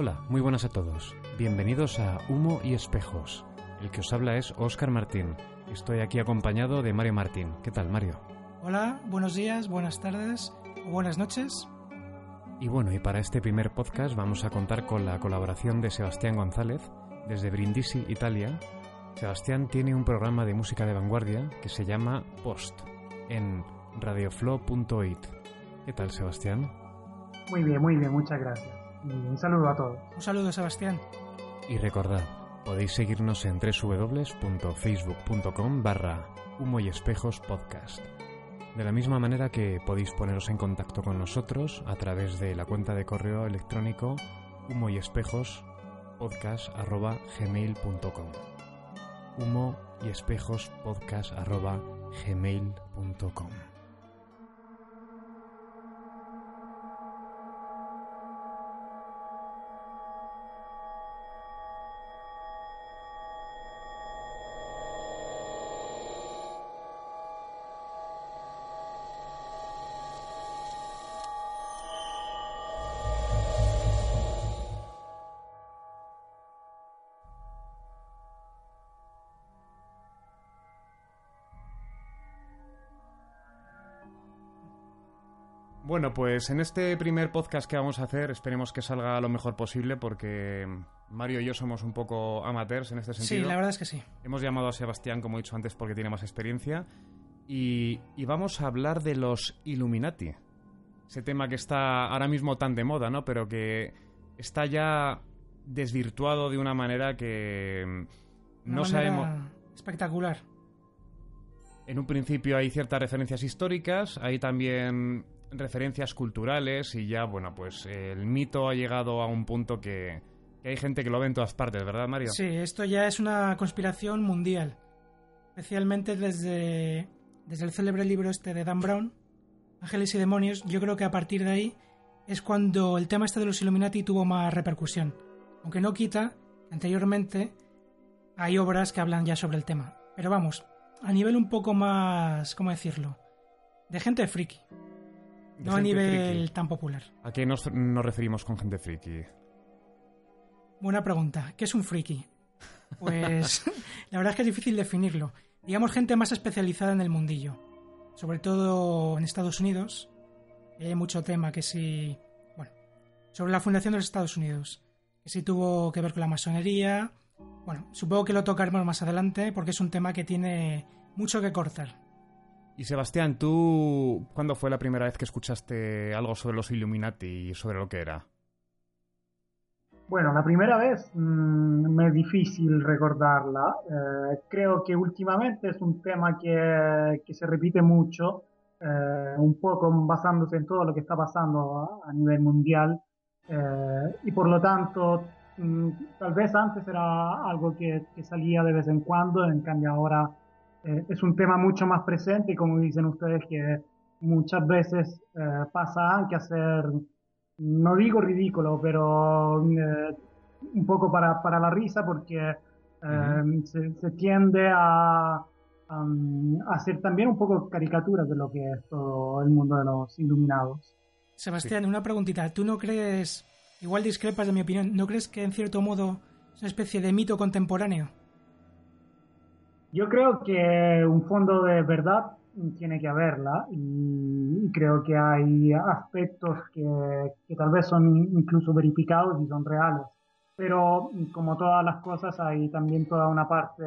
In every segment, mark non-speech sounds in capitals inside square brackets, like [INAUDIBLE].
Hola, muy buenas a todos. Bienvenidos a Humo y Espejos. El que os habla es Óscar Martín. Estoy aquí acompañado de Mario Martín. ¿Qué tal, Mario? Hola, buenos días, buenas tardes o buenas noches. Y bueno, y para este primer podcast vamos a contar con la colaboración de Sebastián González desde Brindisi, Italia. Sebastián tiene un programa de música de vanguardia que se llama Post en radioflow.it. ¿Qué tal, Sebastián? Muy bien, muy bien, muchas gracias. Y un saludo a todos. Un saludo, Sebastián. Y recordad, podéis seguirnos en www.facebook.com barra humo y espejos podcast. De la misma manera que podéis poneros en contacto con nosotros a través de la cuenta de correo electrónico humo y espejos podcast arroba gmail.com humo y espejos podcast arroba gmail.com Bueno, pues en este primer podcast que vamos a hacer esperemos que salga lo mejor posible porque Mario y yo somos un poco amateurs en este sentido. Sí, la verdad es que sí. Hemos llamado a Sebastián, como he dicho antes, porque tiene más experiencia. Y, y, vamos a hablar de los Illuminati. Ese tema que está ahora mismo tan de moda, ¿no? Pero que está ya desvirtuado de una manera que Una no manera sabemos. Espectacular. En un principio hay ciertas referencias históricas, hay también referencias culturales y ya, bueno, pues eh, el mito ha llegado a un punto que, que hay gente que lo ve en todas partes, ¿verdad, Mario? Sí, esto ya es una conspiración mundial. Especialmente desde, desde el célebre libro este de Dan Brown, Ángeles y Demonios, yo creo que a partir de ahí es cuando el tema este de los Illuminati tuvo más repercusión. Aunque no quita, anteriormente hay obras que hablan ya sobre el tema. Pero vamos, a nivel un poco más, ¿cómo decirlo? De gente friki. No a nivel friki. tan popular. ¿A qué nos, nos referimos con gente friki? Buena pregunta. ¿Qué es un friki? Pues [LAUGHS] la verdad es que es difícil definirlo. Digamos gente más especializada en el mundillo. Sobre todo en Estados Unidos. Hay mucho tema que sí... Bueno, sobre la fundación de los Estados Unidos. que sí tuvo que ver con la masonería. Bueno, supongo que lo tocaremos más adelante porque es un tema que tiene mucho que cortar. Y Sebastián, ¿tú cuándo fue la primera vez que escuchaste algo sobre los Illuminati y sobre lo que era? Bueno, la primera vez mmm, me es difícil recordarla. Eh, creo que últimamente es un tema que, que se repite mucho, eh, un poco basándose en todo lo que está pasando a, nivel mundial. Eh, y por lo tanto, mmm, tal vez antes era algo que, salía de vez en cuando, en cambio ahora eh, es un tema mucho más presente y como dicen ustedes que muchas veces eh, pasa que hacer, no digo ridículo, pero eh, un poco para, para, la risa porque uh-huh. se, se, tiende a, a, hacer también un poco caricaturas de lo que es todo el mundo de los iluminados. Sebastián, sí. una preguntita. ¿Tú no crees, igual discrepas de mi opinión, ¿no crees que en cierto modo es una especie de mito contemporáneo? Yo creo que un fondo de verdad tiene que haberla y, creo que hay aspectos que, tal vez son incluso verificados y son reales. Pero como todas las cosas hay también toda una parte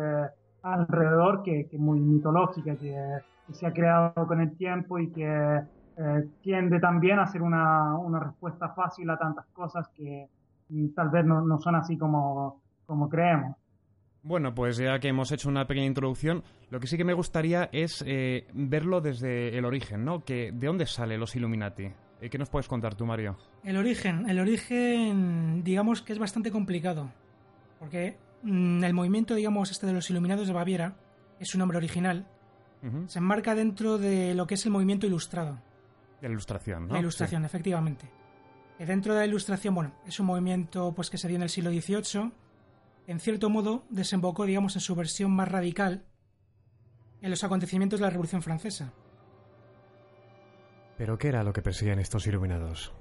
alrededor que, es muy mitológica, que, se ha creado con el tiempo y que eh, tiende también a ser una, respuesta fácil a tantas cosas que tal vez no, no son así como, como creemos. Bueno, pues ya que hemos hecho una pequeña introducción, lo que sí que me gustaría es eh, verlo desde el origen, ¿no? Que, ¿De dónde salen los Illuminati? Eh, ¿Qué nos puedes contar tú, Mario? El origen, el origen, digamos que es bastante complicado, porque mmm, el movimiento, digamos, este de los Iluminados de Baviera, es su nombre original, uh -huh. se enmarca dentro de lo que es el movimiento ilustrado. De la ilustración, ¿no? La ilustración, sí. efectivamente. Y dentro de la ilustración, bueno, es un movimiento pues que se dio en el siglo XVIII en cierto modo, desembocó, digamos, en su versión más radical en los acontecimientos de la Revolución Francesa. ¿Pero qué era lo que perseguían estos iluminados?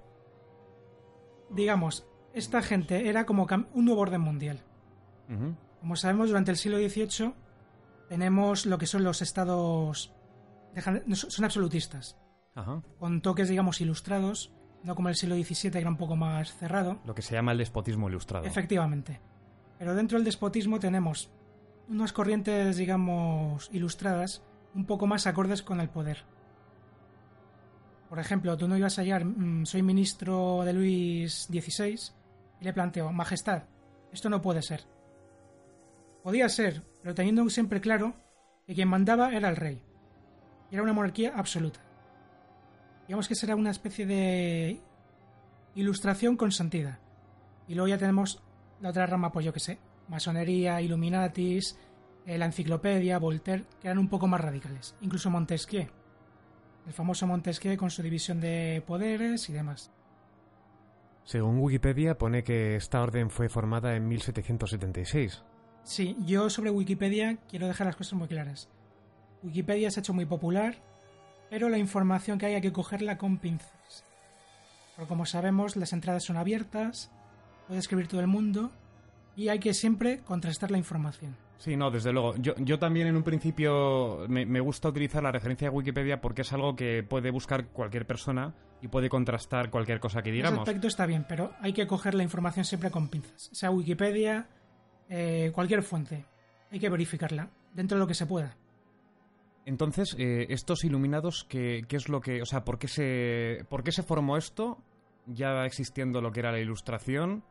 Digamos, esta gente era como un nuevo orden mundial. Uh -huh. Como sabemos, durante el siglo XVIII tenemos lo que son los estados... son absolutistas. Uh -huh. Con toques, digamos, ilustrados, no como el siglo XVII, que era un poco más cerrado. Lo que se llama el despotismo ilustrado. Efectivamente. Pero dentro del despotismo tenemos unas corrientes, digamos, ilustradas, un poco más acordes con el poder. Por ejemplo, tú no ibas a hallar, mmm, soy ministro de Luis XVI, y le planteo, Majestad, esto no puede ser. Podía ser, pero teniendo siempre claro que quien mandaba era el rey. Era una monarquía absoluta. Digamos que será una especie de ilustración consentida. Y luego ya tenemos la otra rama, pues yo que sé, masonería, Illuminatis, eh, la enciclopedia, Voltaire, que eran un poco más radicales. Incluso Montesquieu, el famoso Montesquieu con su división de poderes y demás. Según Wikipedia pone que esta orden fue formada en 1776. Sí, yo sobre Wikipedia quiero dejar las cosas muy claras. Wikipedia se ha hecho muy popular, pero la información que hay hay que cogerla con pinzas. Porque como sabemos, las entradas son abiertas, puede escribir todo el mundo y hay que siempre contrastar la información. Sí, no, desde luego. Yo, yo también en un principio me, me, gusta utilizar la referencia de Wikipedia porque es algo que puede buscar cualquier persona y puede contrastar cualquier cosa que digamos. Ese aspecto está bien, pero hay que coger la información siempre con pinzas. Sea Wikipedia, eh, cualquier fuente. Hay que verificarla dentro de lo que se pueda. Entonces, eh, estos iluminados, ¿qué, ¿qué, es lo que... O sea, ¿por qué, se, ¿por qué se formó esto? Ya existiendo lo que era la ilustración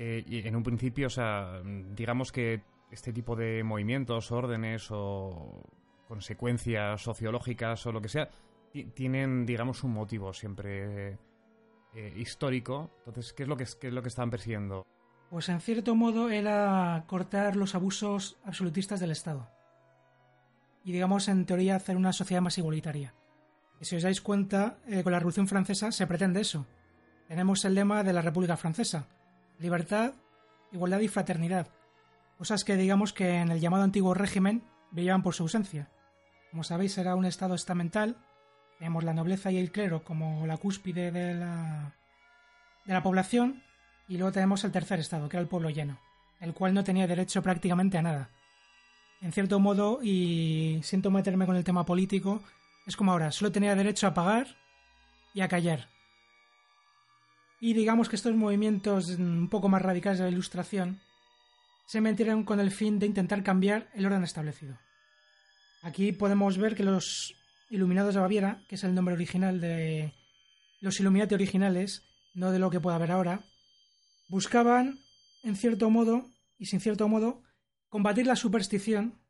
eh, en un principio, o sea, digamos que este tipo de movimientos, órdenes o consecuencias sociológicas o lo que sea, tienen, digamos, un motivo siempre eh, histórico. Entonces, ¿qué es, lo que, ¿qué es lo que estaban persiguiendo? Pues en cierto modo era cortar los abusos absolutistas del Estado. Y digamos, en teoría, hacer una sociedad más igualitaria. Y si os dais cuenta, eh, con la Revolución Francesa se pretende eso. Tenemos el lema de la República Francesa, libertad, igualdad y fraternidad. Cosas que digamos que en el llamado antiguo régimen brillaban por su ausencia. Como sabéis, era un estado estamental. Tenemos la nobleza y el clero como la cúspide de la, de la población. Y luego tenemos el tercer estado, que era el pueblo lleno, el cual no tenía derecho prácticamente a nada. En cierto modo, y siento meterme con el tema político, es como ahora, solo tenía derecho a pagar y a callar. Y digamos que estos movimientos un poco más radicales de la Ilustración se metieron con el fin de intentar cambiar el orden establecido. Aquí podemos ver que los Iluminados de Baviera, que es el nombre original de los Illuminati originales, no de lo que pueda haber ahora, buscaban, en cierto modo, y sin cierto modo, combatir la superstición,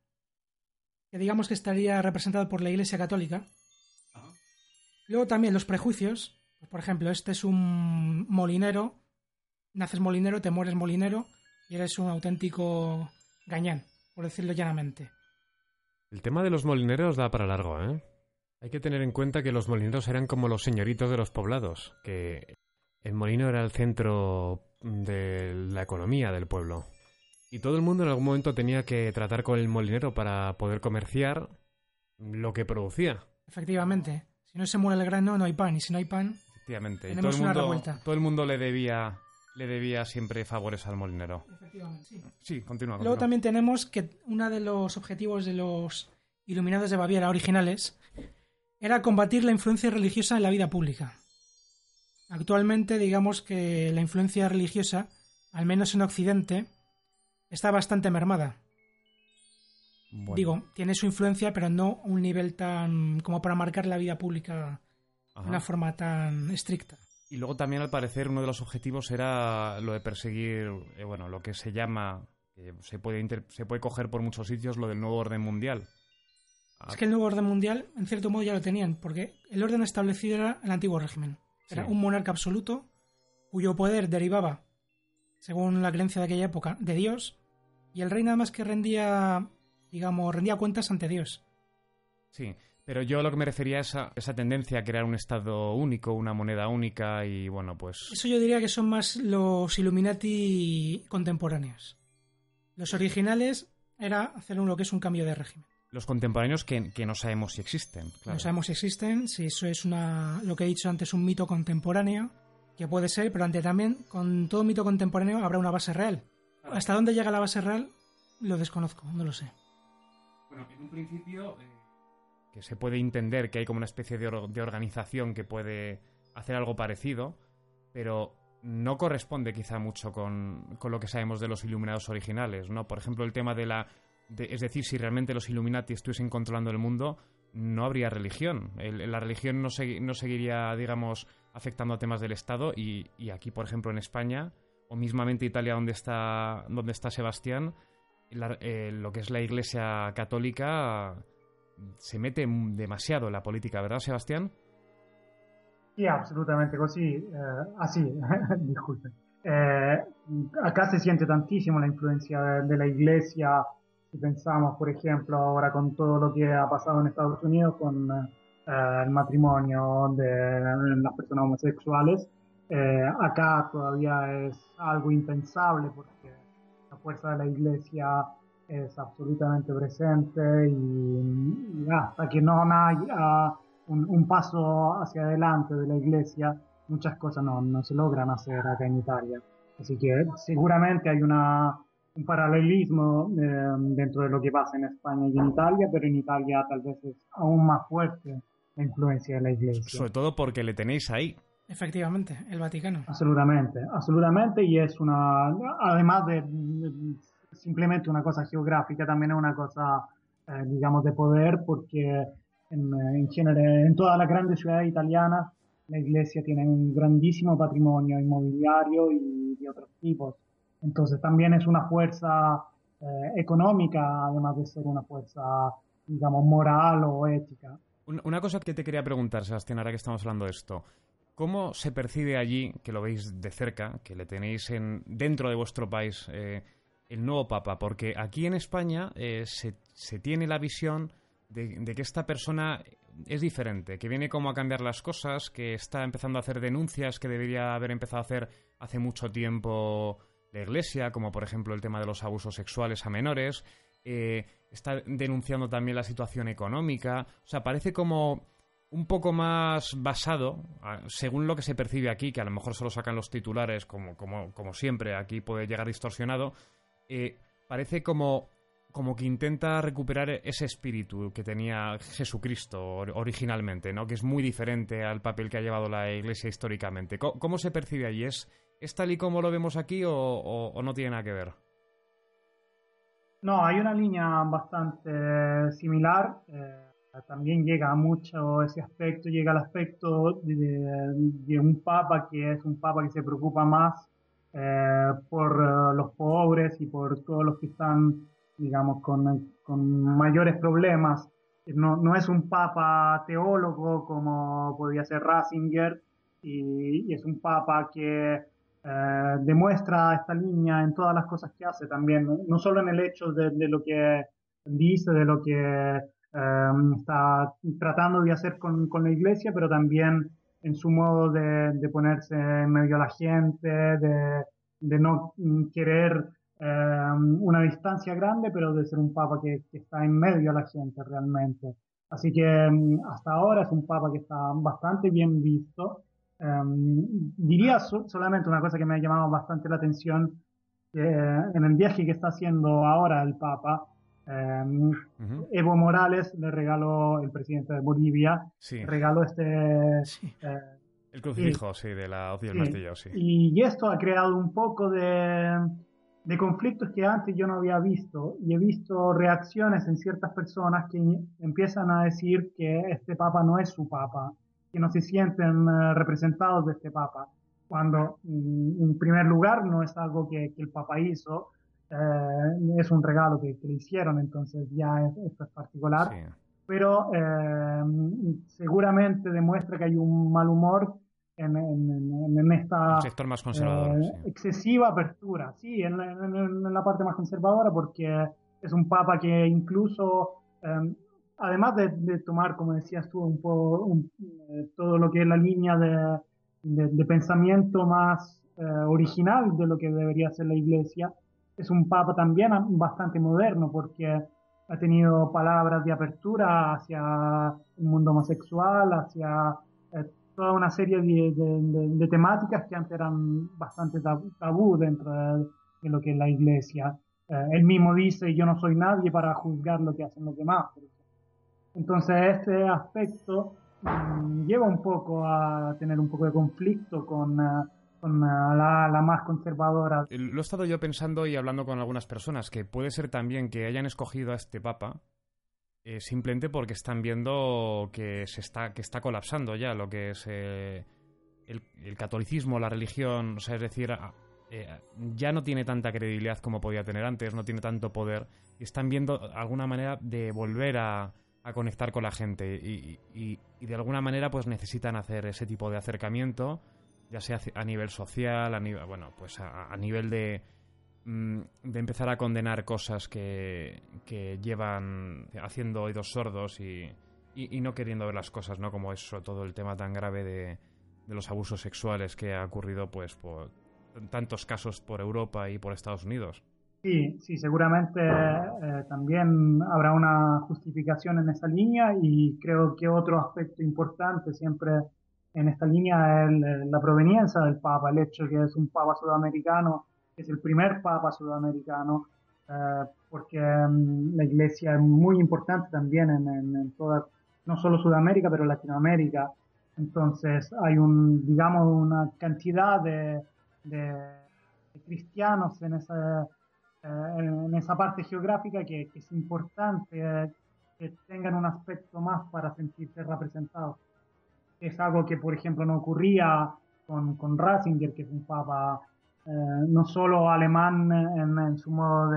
que digamos que estaría representada por la Iglesia Católica. Luego también los prejuicios, pues, por ejemplo, este es un molinero, naces molinero, te mueres molinero y eres un auténtico gañán, por decirlo llanamente. El tema de los molineros da para largo, ¿eh? Hay que tener en cuenta que los molineros eran como los señoritos de los poblados, que el molino era el centro de la economía del pueblo. Y todo el mundo en algún momento tenía que tratar con el molinero para poder comerciar lo que producía. Efectivamente. Si no se muere el grano, no hay pan. Y si no hay pan, Efectivamente. Y todo el mundo, revuelta. todo el mundo le debía le debía siempre favores al molinero. Efectivamente, sí. Sí, continúa. Luego continúa. también tenemos que uno de los objetivos de los Iluminados de Baviera originales era combatir la influencia religiosa en la vida pública. Actualmente, digamos que la influencia religiosa, al menos en Occidente, está bastante mermada. Bueno, Digo, tiene su influencia, pero no un nivel tan como para marcar la vida pública ajá. de una forma tan estricta. Y luego también, al parecer, uno de los objetivos era lo de perseguir, eh, bueno, lo que se llama, se puede, inter- se puede coger por muchos sitios, lo del nuevo orden mundial. Ah, Es que el nuevo orden mundial, en cierto modo, ya lo tenían, porque el orden establecido era el antiguo régimen. Era Sí. un monarca absoluto cuyo poder derivaba, según la creencia de aquella época, de Dios, y el rey nada más que rendía, digamos, rendía cuentas ante Dios. Sí, pero yo lo que me refería es a esa tendencia a crear un estado único, una moneda única y, bueno, pues... Eso yo diría que son más los Illuminati contemporáneos. Los originales era hacer un- lo que es un cambio de régimen. Los contemporáneos que, que no sabemos si existen, claro. No sabemos si existen, si eso es una, lo que he dicho antes, un mito contemporáneo, que puede ser, pero ante también, con todo mito contemporáneo habrá una base real. ¿Hasta dónde llega la base real? Lo desconozco, no lo sé. Bueno, en un principio... eh, Se puede entender que hay como una especie de, or- de organización que puede hacer algo parecido, pero no corresponde quizá mucho con, con lo que sabemos de los Iluminados originales, ¿no? Por ejemplo, el tema de la... es decir, si realmente los Illuminati estuviesen controlando el mundo, no habría religión. El- la religión no, segui- no seguiría, digamos, afectando a temas del Estado y, y aquí, por ejemplo, en España, o mismamente Italia, donde está, donde está Sebastián, eh, lo que es la Iglesia Católica se mete demasiado en la política, ¿verdad, Sebastián? Sì, assolutamente così. Eh, ah sì, [LAUGHS] disculpe. Eh, acá se siente tantísimo la influencia de la iglesia. Si pensamos, por ejemplo, ahora con todo lo que ha pasado en Estados Unidos con eh, el matrimonio de las personas homosexuales, eh, acá todavía es algo impensable porque la fuerza de la iglesia es absolutamente presente y, y hasta que no haya un, un paso hacia adelante de la iglesia, muchas cosas no, no se logran hacer acá en Italia. Así que seguramente hay una, un paralelismo eh, dentro de lo que pasa en España y en Italia, pero en Italia tal vez es aún más fuerte la influencia de la iglesia. Sobre todo porque le tenéis ahí. Efectivamente, el Vaticano. Absolutamente, absolutamente, y es una, además de, de simplemente una cosa geográfica, también es una cosa, eh, digamos, de poder, porque en, en genere, en todas las grandes ciudades italianas la iglesia tiene un grandísimo patrimonio inmobiliario y de otros tipos. Entonces también es una fuerza eh, económica, además de ser una fuerza, digamos, moral o ética. Un- Una cosa que te quería preguntar, Sebastián, ahora que estamos hablando de esto. ¿Cómo se percibe allí, que lo veis de cerca, que le tenéis en, dentro de vuestro país, eh, el nuevo Papa? Porque aquí en España eh, se, se tiene la visión de, de que esta persona es diferente, que viene como a cambiar las cosas, que está empezando a hacer denuncias que debería haber empezado a hacer hace mucho tiempo la Iglesia, como por ejemplo el tema de los abusos sexuales a menores. eh, está denunciando también la situación económica. O sea, parece como un poco más basado, según lo que se percibe aquí, que a lo mejor solo sacan los titulares, como, como, como siempre, aquí puede llegar distorsionado, eh, parece como como que intenta recuperar ese espíritu que tenía Jesucristo originalmente, ¿no? Que es muy diferente al papel que ha llevado la Iglesia históricamente. ¿Cómo, se percibe allí? ¿Es, tal y como lo vemos aquí o, no tiene nada que ver? No, hay una línea bastante similar. Eh, también llega mucho ese aspecto, llega al aspecto de, un papa que es un papa que se preocupa más eh, por eh, los pobres y por todos los que están digamos, con, con mayores problemas. No, no, es un papa teólogo como podría ser Ratzinger, y, es un papa que eh, demuestra esta línea en todas las cosas que hace también, no, solo en el hecho de, de, lo que dice, de lo que está tratando de hacer con, con, la iglesia, pero también en su modo de, de ponerse en medio de la gente, de, de no querer Em, una distancia grande, pero de ser un papa que, está en medio de la gente realmente. Así que em, hasta ahora es un papa que está bastante bien visto. Em, diría solamente una cosa que me ha llamado bastante la atención, que eh, en el viaje que está haciendo ahora el papa, Evo Morales le regaló, el presidente de Bolivia, regaló este... Eh, el crucifijo, sí, de la hoz del martillo, sí. Y esto ha creado un poco de de conflictos que antes yo no había visto. Y he visto reacciones en ciertas personas que empiezan a decir que este papa no es su papa, que no se sienten eh, representados de este papa, cuando mm, en primer lugar no es algo que, el papa hizo, eh, es un regalo que, le hicieron, entonces ya esto es particular, pero eh, seguramente demuestra que hay un mal humor en, esta sector más conservador, eh, excesiva apertura, sí, en, la parte más conservadora, porque es un papa que incluso, em, además de, tomar, como decías tú, un poco eh, todo lo que es la línea de, de pensamiento más eh, original de lo que debería ser la Iglesia, es un papa también bastante moderno, porque ha tenido palabras de apertura hacia el mundo homosexual, hacia toda una serie de, temáticas que antes eran bastante tabú dentro de, lo que es la iglesia. Eh, él mismo dice, yo no soy nadie para juzgar lo que hacen los demás. Entonces este aspecto mm, lleva un poco a tener un poco de conflicto con, eh, con eh, la, la, más conservadora. Lo he estado yo pensando y hablando con algunas personas, que puede ser también que hayan escogido a este papa eh, simplemente porque están viendo que se está que está colapsando ya lo que es eh, el, catolicismo, la religión, o sea, es decir, eh, ya no tiene tanta credibilidad como podía tener antes, no tiene tanto poder y están viendo alguna manera de volver a, conectar con la gente y, de alguna manera pues necesitan hacer ese tipo de acercamiento, ya sea a nivel social, a nivel, bueno, pues a nivel de Mm, de empezar a condenar cosas que, que llevan haciendo oídos sordos y, y, no queriendo ver las cosas, ¿no? Como eso, todo el tema tan grave de, de los abusos sexuales que ha ocurrido, pues, por tantos casos por Europa y por Estados Unidos. Sí, sí, seguramente eh, también habrá una justificación en esa línea y creo que otro aspecto importante siempre en esta línea es la proveniencia del Papa, el hecho de que es un Papa sudamericano es el primer papa sudamericano, eh, porque mm, la iglesia es muy importante también en, toda, no solo Sudamérica, pero Latinoamérica. Entonces hay un, digamos, una cantidad de, cristianos en esa, eh, en esa parte geográfica que, es importante eh, que tengan un aspecto más para sentirse representados. Es algo que, por ejemplo, no ocurría con, con Ratzinger, que es un papa no solo alemán en, su modo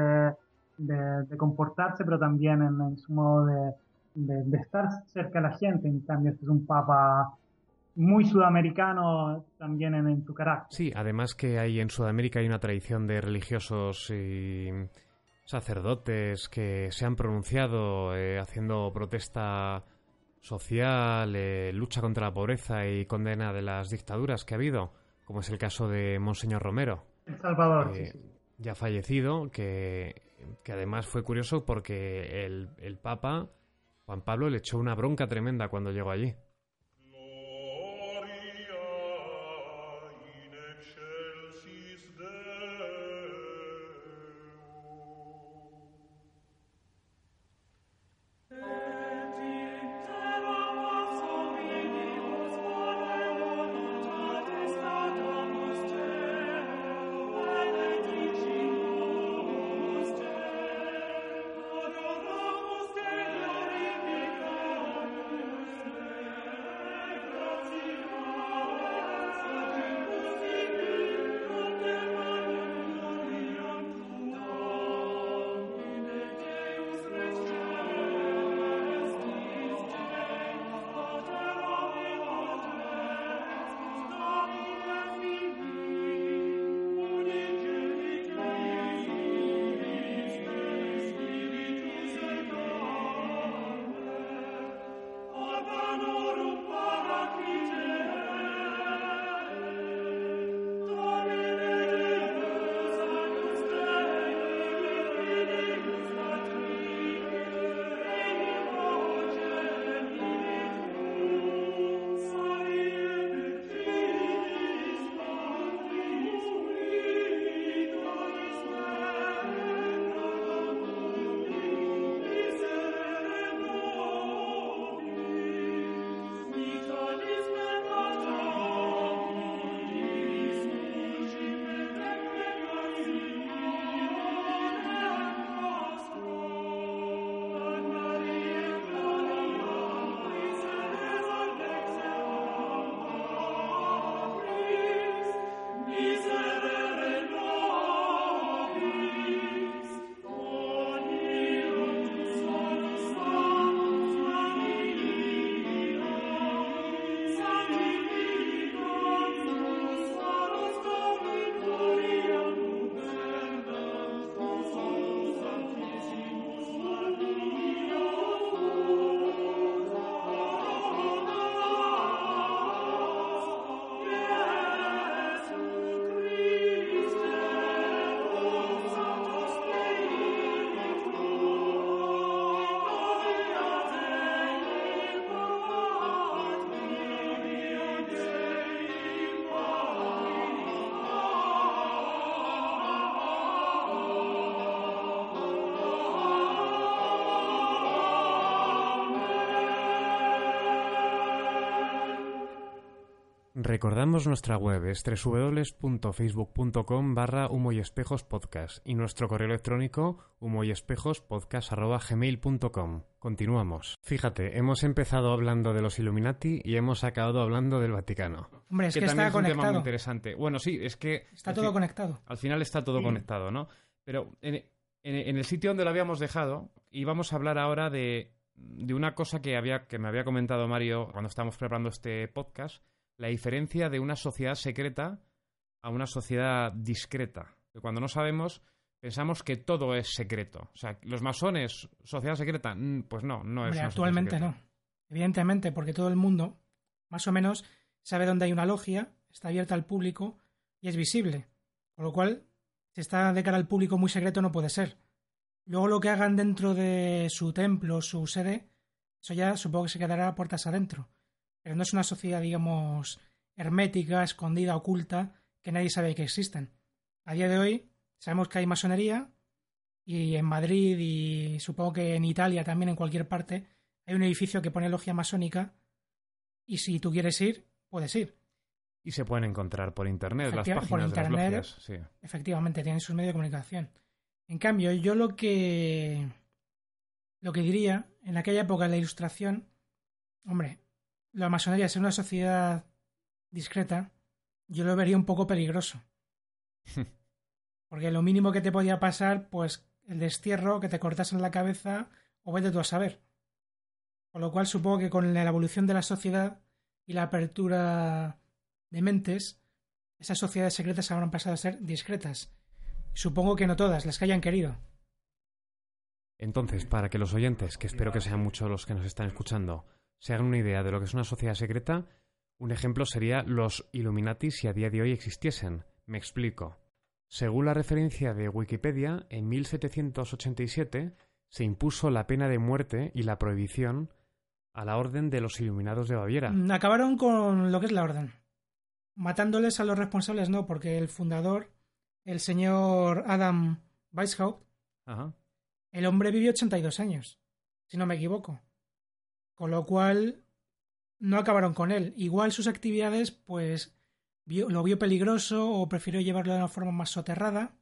de, comportarse, pero también en, su modo de, estar cerca de la gente. En cambio, este es un papa muy sudamericano también en, su carácter. Sí, además que hay en Sudamérica hay una tradición de religiosos y sacerdotes que se han pronunciado eh, haciendo protesta social, eh, lucha contra la pobreza y condena de las dictaduras que ha habido como es el caso de Monseñor Romero. El Salvador, eh, Ya fallecido, que, además fue curioso porque el, el Papa, Juan Pablo, le echó una bronca tremenda cuando llegó allí. Recordamos nuestra web es www.facebook.com barra humo y espejos podcast y nuestro correo electrónico humo y espejos gmail.com. Continuamos. Fíjate, hemos empezado hablando de los Illuminati y hemos acabado hablando del Vaticano. Hombre, es que, también está es un tema muy interesante. Bueno, sí, es que... Está todo fin- conectado. Al final está todo Sí. conectado, ¿no? Pero en, en- en el sitio donde lo habíamos dejado, íbamos a hablar ahora de, de una cosa que, había, que me había comentado Mario cuando estábamos preparando este podcast, la diferencia de una sociedad secreta a una sociedad discreta. Que cuando no sabemos, pensamos que todo es secreto. O sea, los masones, sociedad secreta, Mm, pues no, no es Hombre, actualmente no. Evidentemente, porque todo el mundo, más o menos, sabe dónde hay una logia, está abierta al público y es visible. Con lo cual, si está de cara al público muy secreto, no puede ser. Luego lo que hagan dentro de su templo, su sede, eso ya supongo que se quedará a puertas adentro. Pero no es una sociedad, digamos, hermética, escondida, oculta, que nadie sabe que existen. A día de hoy sabemos que hay masonería y en Madrid y supongo que en Italia también en cualquier parte hay un edificio que pone logia masónica y si tú quieres ir, puedes ir. Y se pueden encontrar por internet las páginas por de las internet. logias. Sí. Efectivamente, tienen sus medios de comunicación. En cambio, yo lo que lo que diría en aquella época de la ilustración, hombre, la masonería ser una sociedad discreta, yo lo vería un poco peligroso. [LAUGHS] Porque lo mínimo que te podía pasar, pues el destierro, que te cortasen la cabeza, o vete tú a saber. Con lo cual supongo que con la evolución de la sociedad y la apertura de mentes, esas sociedades secretas habrán pasado a ser discretas. Supongo que no todas, las que hayan querido. Entonces, para que los oyentes, que espero que sean muchos los que nos están escuchando, se hagan una idea de lo que es una sociedad secreta, un ejemplo sería los Illuminati si a día de hoy existiesen. Me explico. Según la referencia de Wikipedia, en 1787 se impuso la pena de muerte y la prohibición a la Orden de los Iluminados de Baviera. Mm, Acabaron con lo que es la orden. Matándoles a los responsables, no, porque el fundador, el señor Adam Weishaupt, Ajá. el hombre vivió 82 años, si no me equivoco. Con lo cual, no acabaron con él. Igual sus actividades, pues, vio- lo vio peligroso o prefirió llevarlo de una forma más soterrada.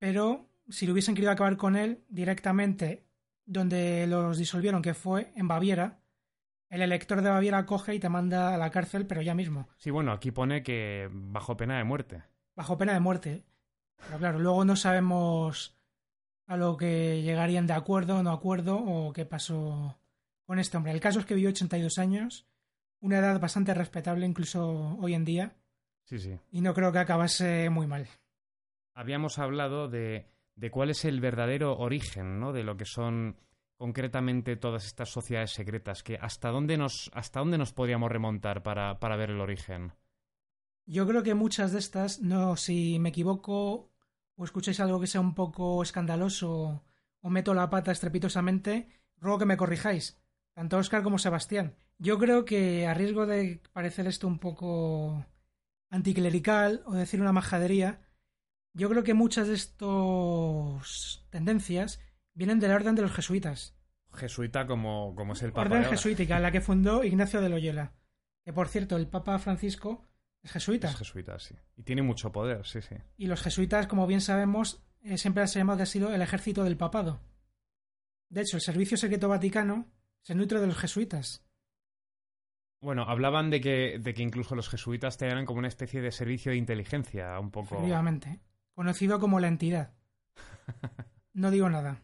Pero si lo hubiesen querido acabar con él directamente, donde los disolvieron, que fue en Baviera, el elector de Baviera coge y te manda a la cárcel, pero ya mismo, Sí, bueno, aquí pone que bajo pena de muerte. bajo pena de muerte. Pero claro, luego no sabemos a lo que llegarían de acuerdo o no acuerdo o qué pasó con este hombre. El caso es que vivió 82 años, una edad bastante respetable incluso hoy en día, Sí, sí. y no creo que acabase muy mal. habíamos hablado de, de cuál es el verdadero origen, ¿no? De lo que son concretamente todas estas sociedades secretas, que hasta dónde nos, hasta dónde nos podríamos remontar para, para ver el origen. Yo creo que muchas de estas, no, si me equivoco o escucháis algo que sea un poco escandaloso o meto la pata estrepitosamente, ruego que me corrijáis, tanto Óscar como Sebastián. Yo creo que a riesgo de parecer esto un poco anticlerical o decir una majadería, yo creo que muchas de estas tendencias vienen de la orden de los jesuitas. Jesuita como, como es el Papa. Orden jesuítica, la que fundó Ignacio de Loyola. Que por cierto, el Papa Francisco es jesuita. Es jesuita, sí. Y tiene mucho poder, sí, sí. Y los jesuitas, como bien sabemos, eh, siempre se sido el ejército del papado. De hecho, el Servicio Secreto Vaticano se nutre de los jesuitas. Bueno, hablaban de que, de que incluso los jesuitas tenían como una especie de servicio de inteligencia, un poco. Efectivamente. Conocido como la entidad. [LAUGHS] No digo nada.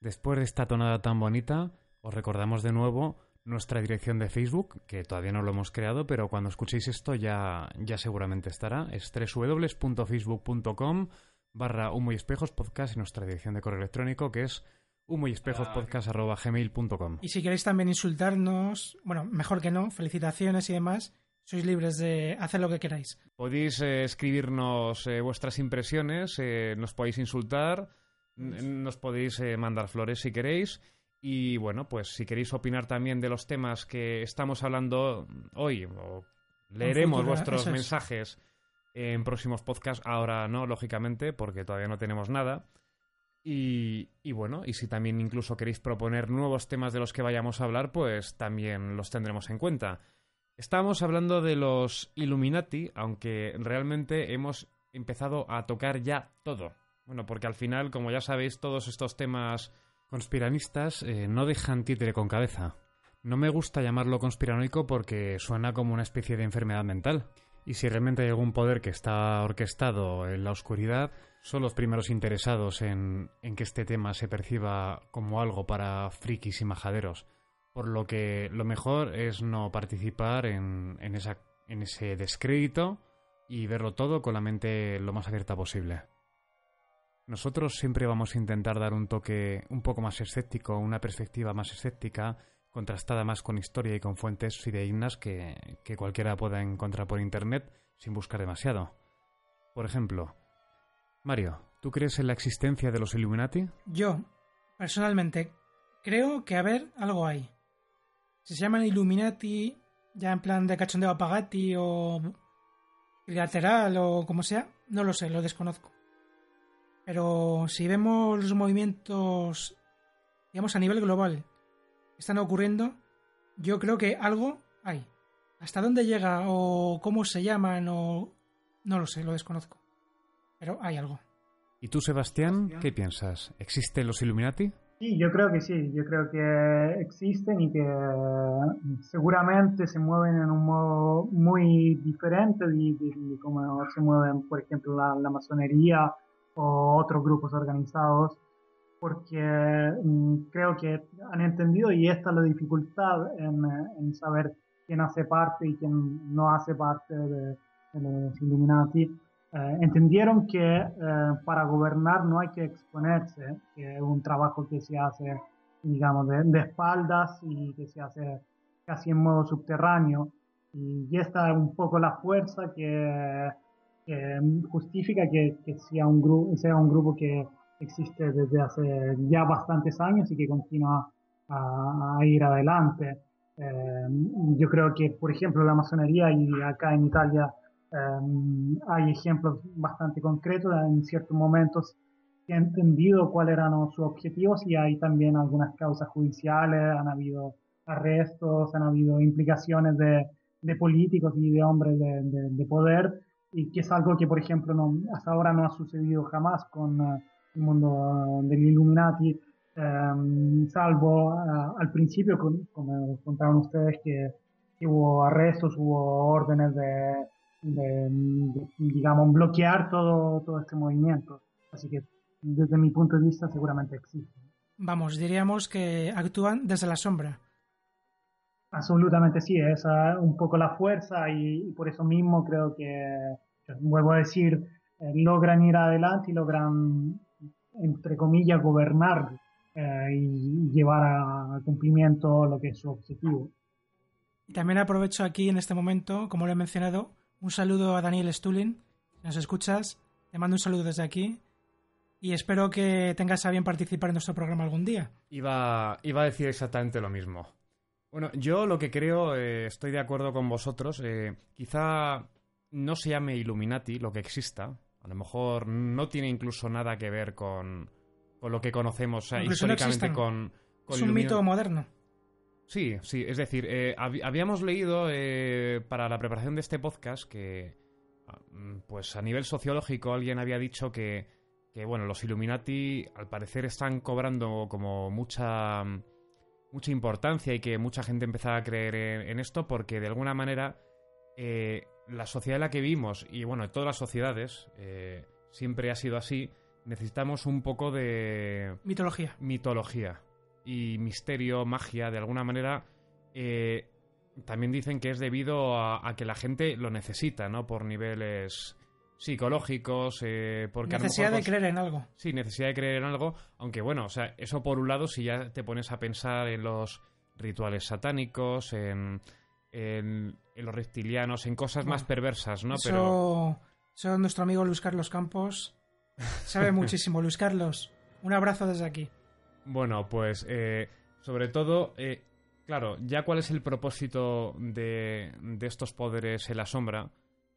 Después de esta tonada tan bonita, os recordamos de nuevo nuestra dirección de Facebook, que todavía no lo hemos creado, pero cuando escuchéis esto ya, ya seguramente estará. Es www.facebook.com barra humo y espejos podcast y nuestra dirección de correo electrónico que es humo y espejos podcast arroba gmail.com. Y si queréis también insultarnos, bueno, mejor que no, felicitaciones y demás, sois libres de hacer lo que queráis. Podéis eh, escribirnos eh, vuestras impresiones, eh, nos podéis insultar, nos podéis eh, mandar flores si queréis. Y bueno, pues si queréis opinar también de los temas que estamos hablando hoy, o leeremos vuestros es. mensajes en próximos podcasts. Ahora no, lógicamente, porque todavía no tenemos nada. Y, y bueno, y si también incluso queréis proponer nuevos temas de los que vayamos a hablar, pues también los tendremos en cuenta. Estábamos hablando de los Illuminati, aunque realmente hemos empezado a tocar ya todo. Bueno, porque al final, como ya sabéis, todos estos temas conspiranistas eh, no dejan títere con cabeza. No me gusta llamarlo conspiranoico porque suena como una especie de enfermedad mental. Y si realmente hay algún poder que está orquestado en la oscuridad, son los primeros interesados en, en que este tema se perciba como algo para frikis y majaderos. Por lo que lo mejor es no participar en, en, esa, en ese descrédito y verlo todo con la mente lo más abierta posible. Nosotros siempre vamos a intentar dar un toque un poco más escéptico, una perspectiva más escéptica, contrastada más con historia y con fuentes fidedignas que, que cualquiera pueda encontrar por internet sin buscar demasiado. Por ejemplo, Mario, ¿tú crees en la existencia de los Illuminati? Yo, personalmente, creo que a ver, algo hay. Si se llaman Illuminati, ya en plan de cachondeo a Pagati o bilateral o como sea, no lo sé, lo desconozco. Pero si vemos los movimientos, digamos, a nivel global que están ocurriendo, yo creo que algo hay. ¿Hasta dónde llega o cómo se llaman o... No lo sé, lo desconozco. Pero hay algo. ¿Y tú, Sebastián, qué piensas? ¿Existen los Illuminati? Sí, yo creo que sí, yo creo que existen y que seguramente se mueven en un modo muy diferente de, de- de cómo se mueven, por ejemplo, la, la masonería o otros grupos organizados, porque mm, creo que han entendido y esta es la dificultad en, en saber quién hace parte y quién no hace parte de, de los Illuminati. Eh, entendieron que eh, para gobernar no hay que exponerse, que es un trabajo que se hace, digamos, de, de espaldas y que se hace casi en modo subterráneo. Y, y esta es un poco la fuerza que, que justifica que, sea, un grupo, que existe desde hace ya bastantes años y que continúa a, ir adelante. Eh, yo creo que, por ejemplo, la masonería y acá en Italia eh, hay ejemplos bastante concretos. En ciertos momentos que han entendido cuáles eran sus objetivos y hay también algunas causas judiciales, han habido arrestos, han habido implicaciones de, políticos y de hombres de poder y que es algo que, por ejemplo, no, hasta ahora no ha sucedido jamás con eh, el mundo del Illuminati, eh, salvo eh, al principio, con- como contaron ustedes, que, que hubo arrestos, hubo órdenes de, de, de, digamos, bloquear todo, todo este movimiento. Así que, desde mi punto de vista, seguramente existe. Vamos, diríamos que actúan desde la sombra. Absolutamente sí, esa es un poco la fuerza y, y por eso mismo creo que, vuelvo a decir, eh, logran ir adelante y logran, entre comillas, gobernar eh, y, y llevar a, a cumplimiento lo que es su objetivo. Y también aprovecho aquí en este momento, como lo he mencionado, un saludo a Daniel Stulin. Si nos escuchas, te mando un saludo desde aquí y espero que tengas a bien participar en nuestro programa algún día. Iba, iba a decir exactamente lo mismo. Bueno, yo lo que creo, eh, estoy de acuerdo con vosotros. eh, quizá no se llame Illuminati lo que exista. A lo mejor no tiene incluso nada que ver con, con lo que conocemos o sea, Incluso no históricamente existen. con, con es un mito moderno. Sí, sí, es decir, eh, hab- habíamos leído eh, para la preparación de este podcast que, ah, mm, pues a nivel sociológico, alguien había dicho que, que, bueno, los Illuminati al parecer están cobrando como mucha, mucha importancia y que mucha gente empezaba a creer en, en esto porque de alguna manera eh, la sociedad en la que vivimos y, bueno, en todas las sociedades eh, siempre ha sido así, necesitamos un poco de Mitología. mitología y misterio, magia, de alguna manera, eh, también dicen que es debido a, a que la gente lo necesita, ¿no? Por niveles psicológicos, eh, porque a lo Necesidad mejor, de creer en algo. Sí, necesidad de creer en algo, aunque bueno, o sea, eso por un lado, si ya te pones a pensar en los rituales satánicos, en, en, en los reptilianos, en cosas Bueno, más perversas, ¿no? eso, Pero eso nuestro amigo Luis Carlos Campos sabe [LAUGHS] muchísimo. Luis Carlos, un abrazo desde aquí. bueno, pues eh, sobre todo, eh, claro, ya cuál es el propósito de, de estos poderes en la sombra,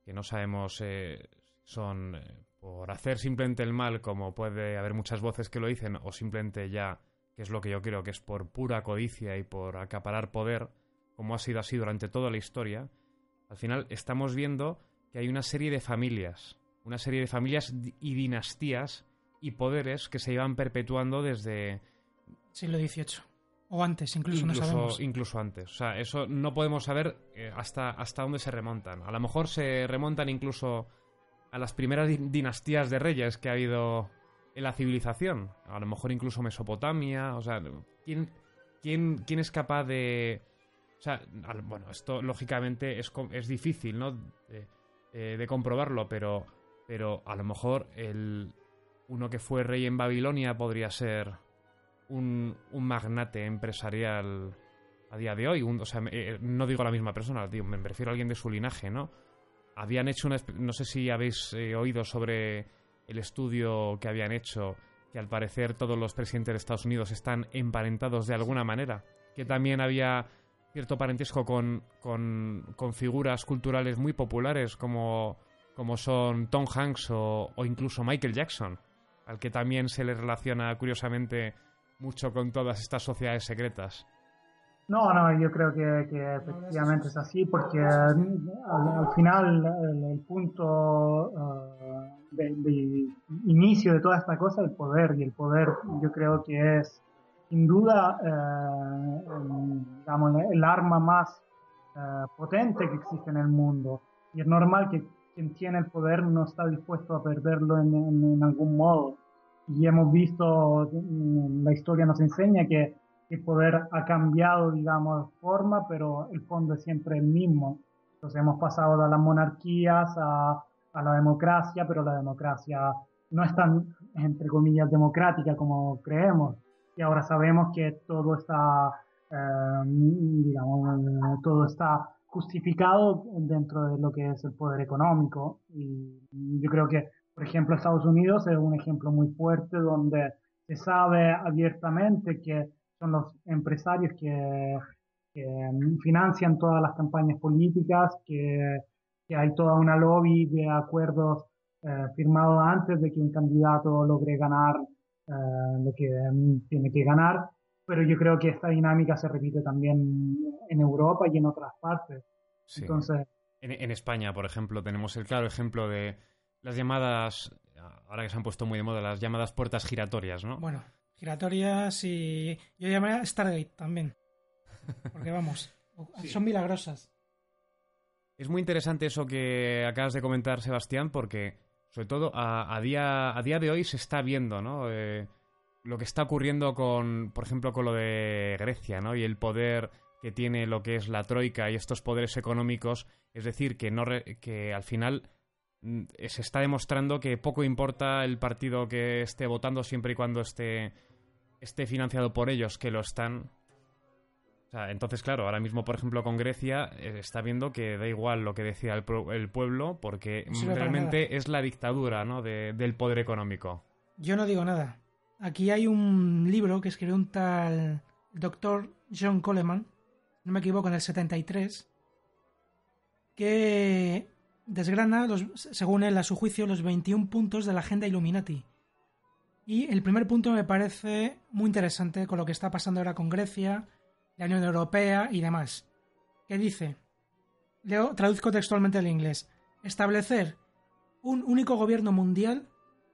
que no sabemos eh, son eh, por hacer simplemente el mal, como puede haber muchas voces que lo dicen, o simplemente ya, que es lo que yo creo que es por pura codicia y por acaparar poder, como ha sido así durante toda la historia, al final estamos viendo que hay una serie de familias, una serie de familias y dinastías y poderes que se iban perpetuando desde Siglo XVIII. O antes, incluso, no sabemos. incluso antes. O sea, eso no podemos saber eh, hasta, hasta dónde se remontan. A lo mejor se remontan incluso a las primeras di- dinastías de reyes que ha habido en la civilización. A lo mejor incluso Mesopotamia. O sea, ¿quién, quién, quién es capaz de... O sea, bueno, esto lógicamente es, es difícil, ¿no? De, eh, de comprobarlo, pero, pero a lo mejor el, uno que fue rey en Babilonia podría ser un, un magnate empresarial a día de hoy. Un- o sea, eh, no digo la misma persona, digo, me refiero a alguien de su linaje, ¿no? Habían hecho una... No sé si habéis eh, oído sobre el estudio que habían hecho, que al parecer todos los presidentes de Estados Unidos están emparentados de alguna manera. Que también había cierto parentesco con, con, con figuras culturales muy populares como, como son Tom Hanks o, o incluso Michael Jackson, al que también se le relaciona curiosamente mucho con todas estas sociedades secretas. No, no, yo creo que, que efectivamente es así porque eh, al, al final el, punto de, de inicio de toda esta cosa es el poder y el poder yo creo que es sin duda eh, el, digamos, el arma más eh, potente que existe en el mundo. Y es normal que quien tiene el poder no está dispuesto a perderlo en, en- en algún modo. Y hemos visto, mm, la historia nos enseña que el poder ha cambiado, digamos, forma, pero el fondo es siempre el mismo. Entonces hemos pasado de las monarquías a, a la democracia, pero la democracia no es tan, entre comillas, democrática como creemos. Y ahora sabemos que todo está, eh, digamos, todo está justificado dentro de lo que es el poder económico. Y yo creo que, por ejemplo, Estados Unidos es un ejemplo muy fuerte donde se sabe abiertamente que son los empresarios que, que financian todas las campañas políticas, que, que hay toda una lobby de acuerdos eh, firmados antes de que un candidato logre ganar eh, lo que mm, tiene que ganar. Pero yo creo que esta dinámica se repite también en Europa y en otras partes. Sí. Entonces, En, en España, por ejemplo, tenemos el claro ejemplo de las llamadas, ahora que se han puesto muy de moda, las llamadas puertas giratorias, ¿no? Bueno, giratorias y. Yo llamaría Stargate también. Porque vamos, [LAUGHS] son milagrosas. Es muy interesante eso que acabas de comentar, Sebastián, porque sobre todo a, a día, a día de hoy se está viendo, ¿no? Eh, lo que está ocurriendo con, por ejemplo, con lo de Grecia, ¿no? Y el poder que tiene lo que es la troika y estos poderes económicos, es decir, que no re- que al final se está demostrando que poco importa el partido que esté votando siempre y cuando esté esté financiado por ellos, que lo están. O sea, entonces, claro, ahora mismo, por ejemplo, con Grecia eh, está viendo que da igual lo que decida el, pueblo, porque No realmente es la dictadura, ¿no? de- del poder económico. Yo no digo nada. Aquí hay un libro que escribió un tal doctor John Coleman, no me equivoco, en el 73, que desgrana, los, según él, a su juicio, los 21 puntos de la agenda Illuminati. Y el primer punto me parece muy interesante con lo que está pasando ahora con Grecia, la Unión Europea y demás. Que dice, leo, traduzco textualmente al inglés, establecer un único gobierno mundial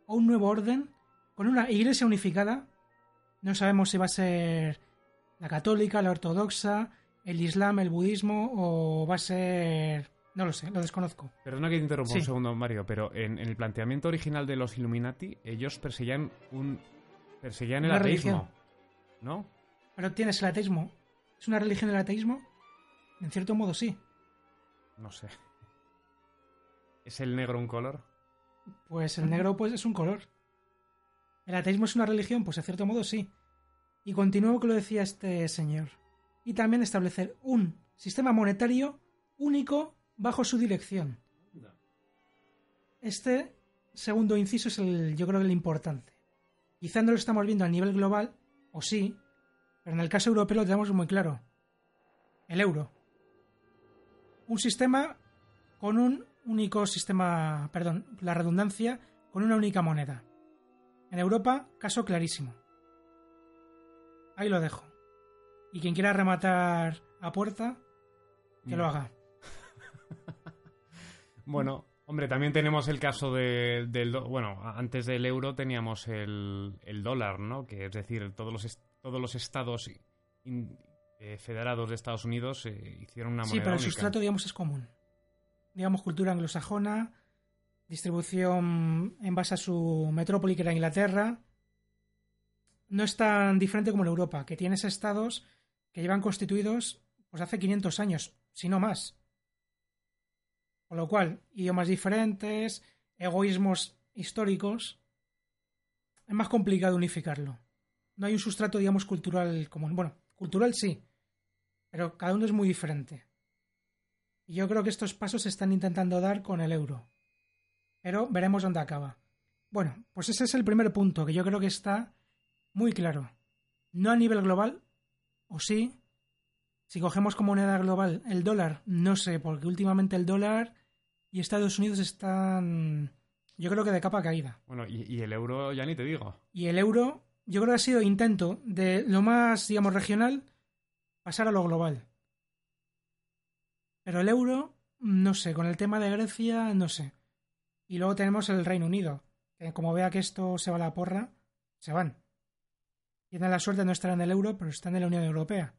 o un nuevo orden con una iglesia unificada. No sabemos si va a ser la católica, la ortodoxa, el islam, el budismo o va a ser... No lo sé, lo desconozco. Perdona que te interrumpa Sí. un segundo, Mario, pero en, en el planteamiento original de los Illuminati, ellos perseguían un. perseguían el ateísmo. ¿No? Pero tienes el ateísmo. ¿Es una religión el ateísmo? En cierto modo sí. No sé. ¿Es el negro un color? Pues el negro pues es un color. ¿El ateísmo es una religión? Pues en cierto modo sí. Y continúo con lo decía este señor. Y también establecer un sistema monetario único bajo su dirección. Este segundo inciso es el, yo creo, el importante. Quizá no lo estamos viendo a nivel global, o sí, pero en el caso europeo lo tenemos muy claro. El euro. Un sistema con un único sistema, perdón, la redundancia, con una única moneda. En Europa, caso clarísimo. Ahí lo dejo. Y quien quiera rematar a puerta, que lo haga. Bueno, hombre, también tenemos el caso de, del... Bueno, antes del euro teníamos el, dólar, ¿no? Que es decir, todos los, todos los estados eh, federados de Estados Unidos eh, hicieron una moneda Sí, pero el sustrato, digamos, es común digamos, cultura anglosajona, distribución en base a su metrópoli, que era Inglaterra. No es tan diferente como en Europa, que tienes estados que llevan constituidos pues hace 500 años, si no más. Con lo cual, idiomas diferentes, egoísmos históricos, es más complicado unificarlo. No hay un sustrato, digamos, cultural común. Bueno, cultural sí, pero cada uno es muy diferente. Y yo creo que estos pasos se están intentando dar con el euro. Pero veremos dónde acaba. Bueno, pues ese es el primer punto que yo creo que está muy claro. No a nivel global, o sí. Si cogemos como moneda global el dólar, no sé, porque últimamente el dólar y Estados Unidos están, yo creo que de capa caída. Bueno, y, y el euro ya ni te digo. Y el euro, yo creo que ha sido intento de lo más, digamos, regional pasar a lo global. Pero el euro, no sé, con el tema de Grecia, no sé. Y luego tenemos el Reino Unido, que como vea que esto se va a la porra, se van. Tienen la suerte de no estar en el euro, pero están en la Unión Europea.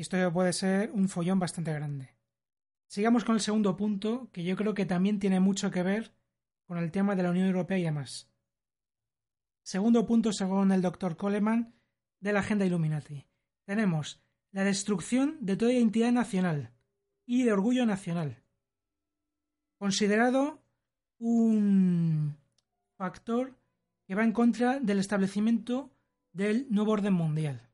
Esto puede ser un follón bastante grande. Sigamos con el segundo punto, que yo creo que también tiene mucho que ver con el tema de la Unión Europea y demás. Segundo punto, según el doctor Coleman, de la Agenda Illuminati. Tenemos la destrucción de toda identidad nacional y de orgullo nacional, considerado un factor que va en contra del establecimiento del nuevo orden mundial.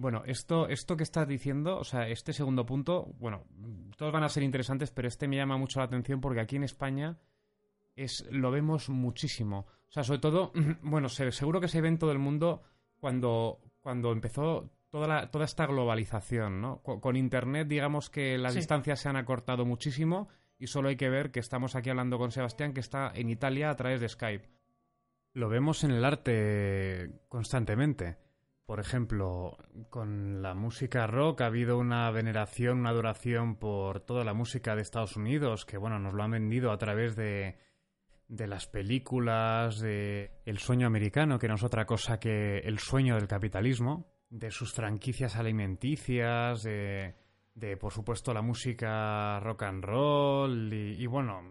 Bueno, esto, esto que estás diciendo, o sea, este segundo punto, bueno, todos van a ser interesantes, pero este me llama mucho la atención porque aquí en España es, lo vemos muchísimo. O sea, sobre todo, [CLEARS THROAT] bueno, seguro que se ve en todo el mundo cuando, cuando empezó toda, toda esta globalización, ¿no? Con, Internet, digamos que las distancias se han acortado muchísimo y solo hay que ver que estamos aquí hablando con Sebastián, que está en Italia a través de Skype. Lo vemos en el arte constantemente. Por ejemplo, con la música rock ha habido una veneración, una adoración por toda la música de Estados Unidos, que bueno, nos lo han vendido a través de, de las películas, de El sueño americano, que no es otra cosa que el sueño del capitalismo, de sus franquicias alimenticias, de, de por supuesto la música rock and roll y, bueno,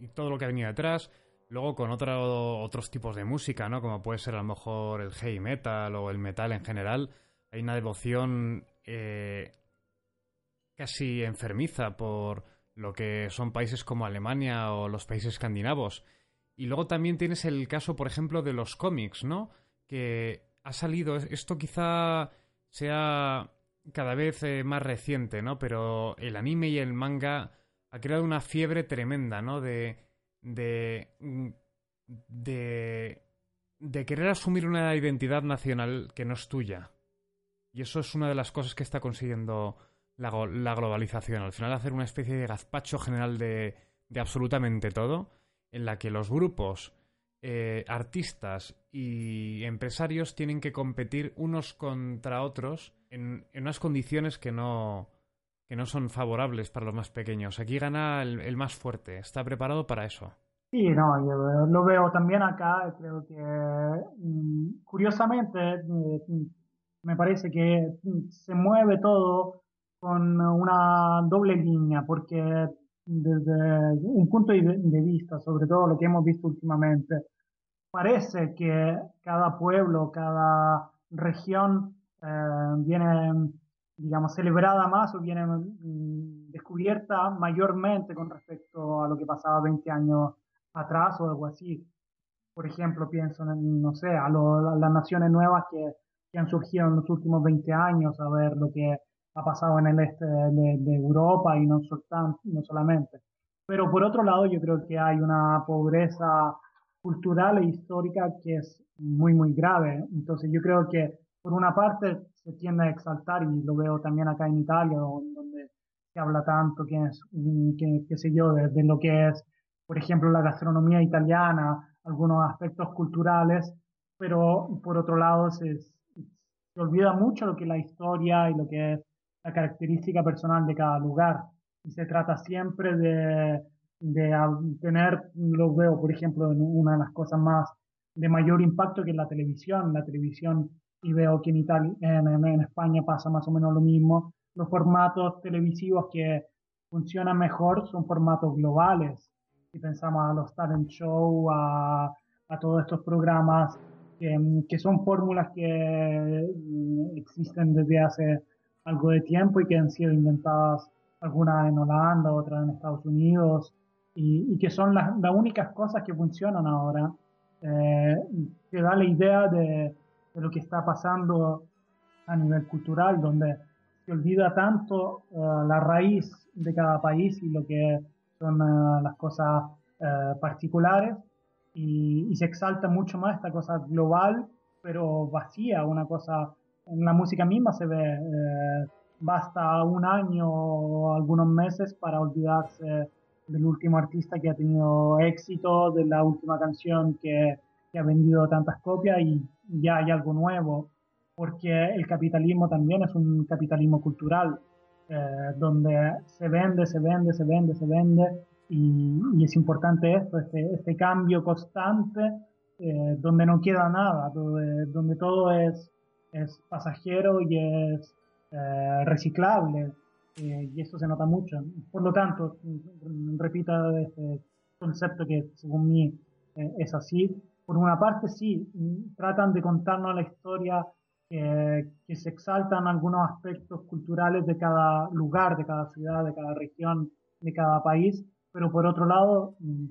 y todo lo que ha venido detrás. Luego con otro, otros tipos de música, ¿no? Como puede ser a lo mejor el heavy metal o el metal en general. Hay una devoción eh, casi enfermiza por lo que son países como Alemania o los países escandinavos. Y luego también tienes el caso, por ejemplo, de los cómics, ¿no? Que ha salido, esto quizá sea cada vez eh, más reciente, ¿no? Pero el anime y el manga ha creado una fiebre tremenda, ¿no? De, de, mm, de, de querer asumir una identidad nacional que no es tuya. Y eso es una de las cosas que está consiguiendo la, la globalización. Al final hacer una especie de gazpacho general de, de absolutamente todo, en la que los grupos eh, artistas y empresarios tienen que competir unos contra otros en, unas condiciones que no, que no son favorables para los más pequeños. Aquí gana el, más fuerte, está preparado para eso. Sí, no, yo lo veo también acá, creo que mm, curiosamente mm, me parece que mm, se mueve todo con una doble línea, porque desde un punto de vista, sobre todo lo que hemos visto últimamente, parece que cada pueblo, cada región eh, viene digamos, celebrada más o viene mm, descubierta mayormente con respecto a lo que pasaba 20 años atrás o algo así. Por ejemplo, pienso en, no sé, a, las naciones nuevas que, que, han surgido en los últimos 20 años, a ver lo que ha pasado en el este de, Europa y no, no solamente. Pero por otro lado, yo creo que hay una pobreza cultural e histórica que es muy, muy grave. Entonces, yo creo que por una parte se tiende a exaltar, y lo veo también acá en Italia, donde se habla tanto, que es, que, qué sé yo, de, lo que es, por ejemplo, la gastronomía italiana, algunos aspectos culturales, pero por otro lado se, se olvida mucho lo que es la historia y lo que es la característica personal de cada lugar. Y se trata siempre de, de tener, lo veo, por ejemplo, en una de las cosas más de mayor impacto que es la televisión. La televisión y veo que en, Italia, en, España pasa más o menos lo mismo. Los formatos televisivos que funcionan mejor son formatos globales. Si pensamos a los talent show, a, a todos estos programas que, que son fórmulas que mm, existen desde hace algo de tiempo y que han sido inventadas algunas en Holanda, otras en Estados Unidos, y, y que son las, las, únicas cosas que funcionan ahora, eh, que da la idea de, de lo que está pasando a nivel cultural, donde se olvida tanto eh, la raíz de cada país y lo que son eh, las cosas eh, particulares. Y, y, se exalta mucho más esta cosa global pero vacía, una cosa, en la música misma se ve, basta un año o algunos meses para olvidarse del último artista que ha tenido éxito, de la última canción que, que ha vendido tantas copias y ya hay algo nuevo, porque el capitalismo también es un capitalismo cultural, eh, donde se vende, se vende, se vende, se vende, y, es importante esto, este, este cambio constante, eh, donde no queda nada, donde, todo es, es pasajero y es eh, reciclable, y eso se nota mucho. Por lo tanto, repito este concepto que según mí es así, por una parte sí, tratan de contarnos la historia que, se exaltan algunos aspectos culturales de cada lugar, de cada ciudad, de cada región, de cada país, pero por otro lado mm,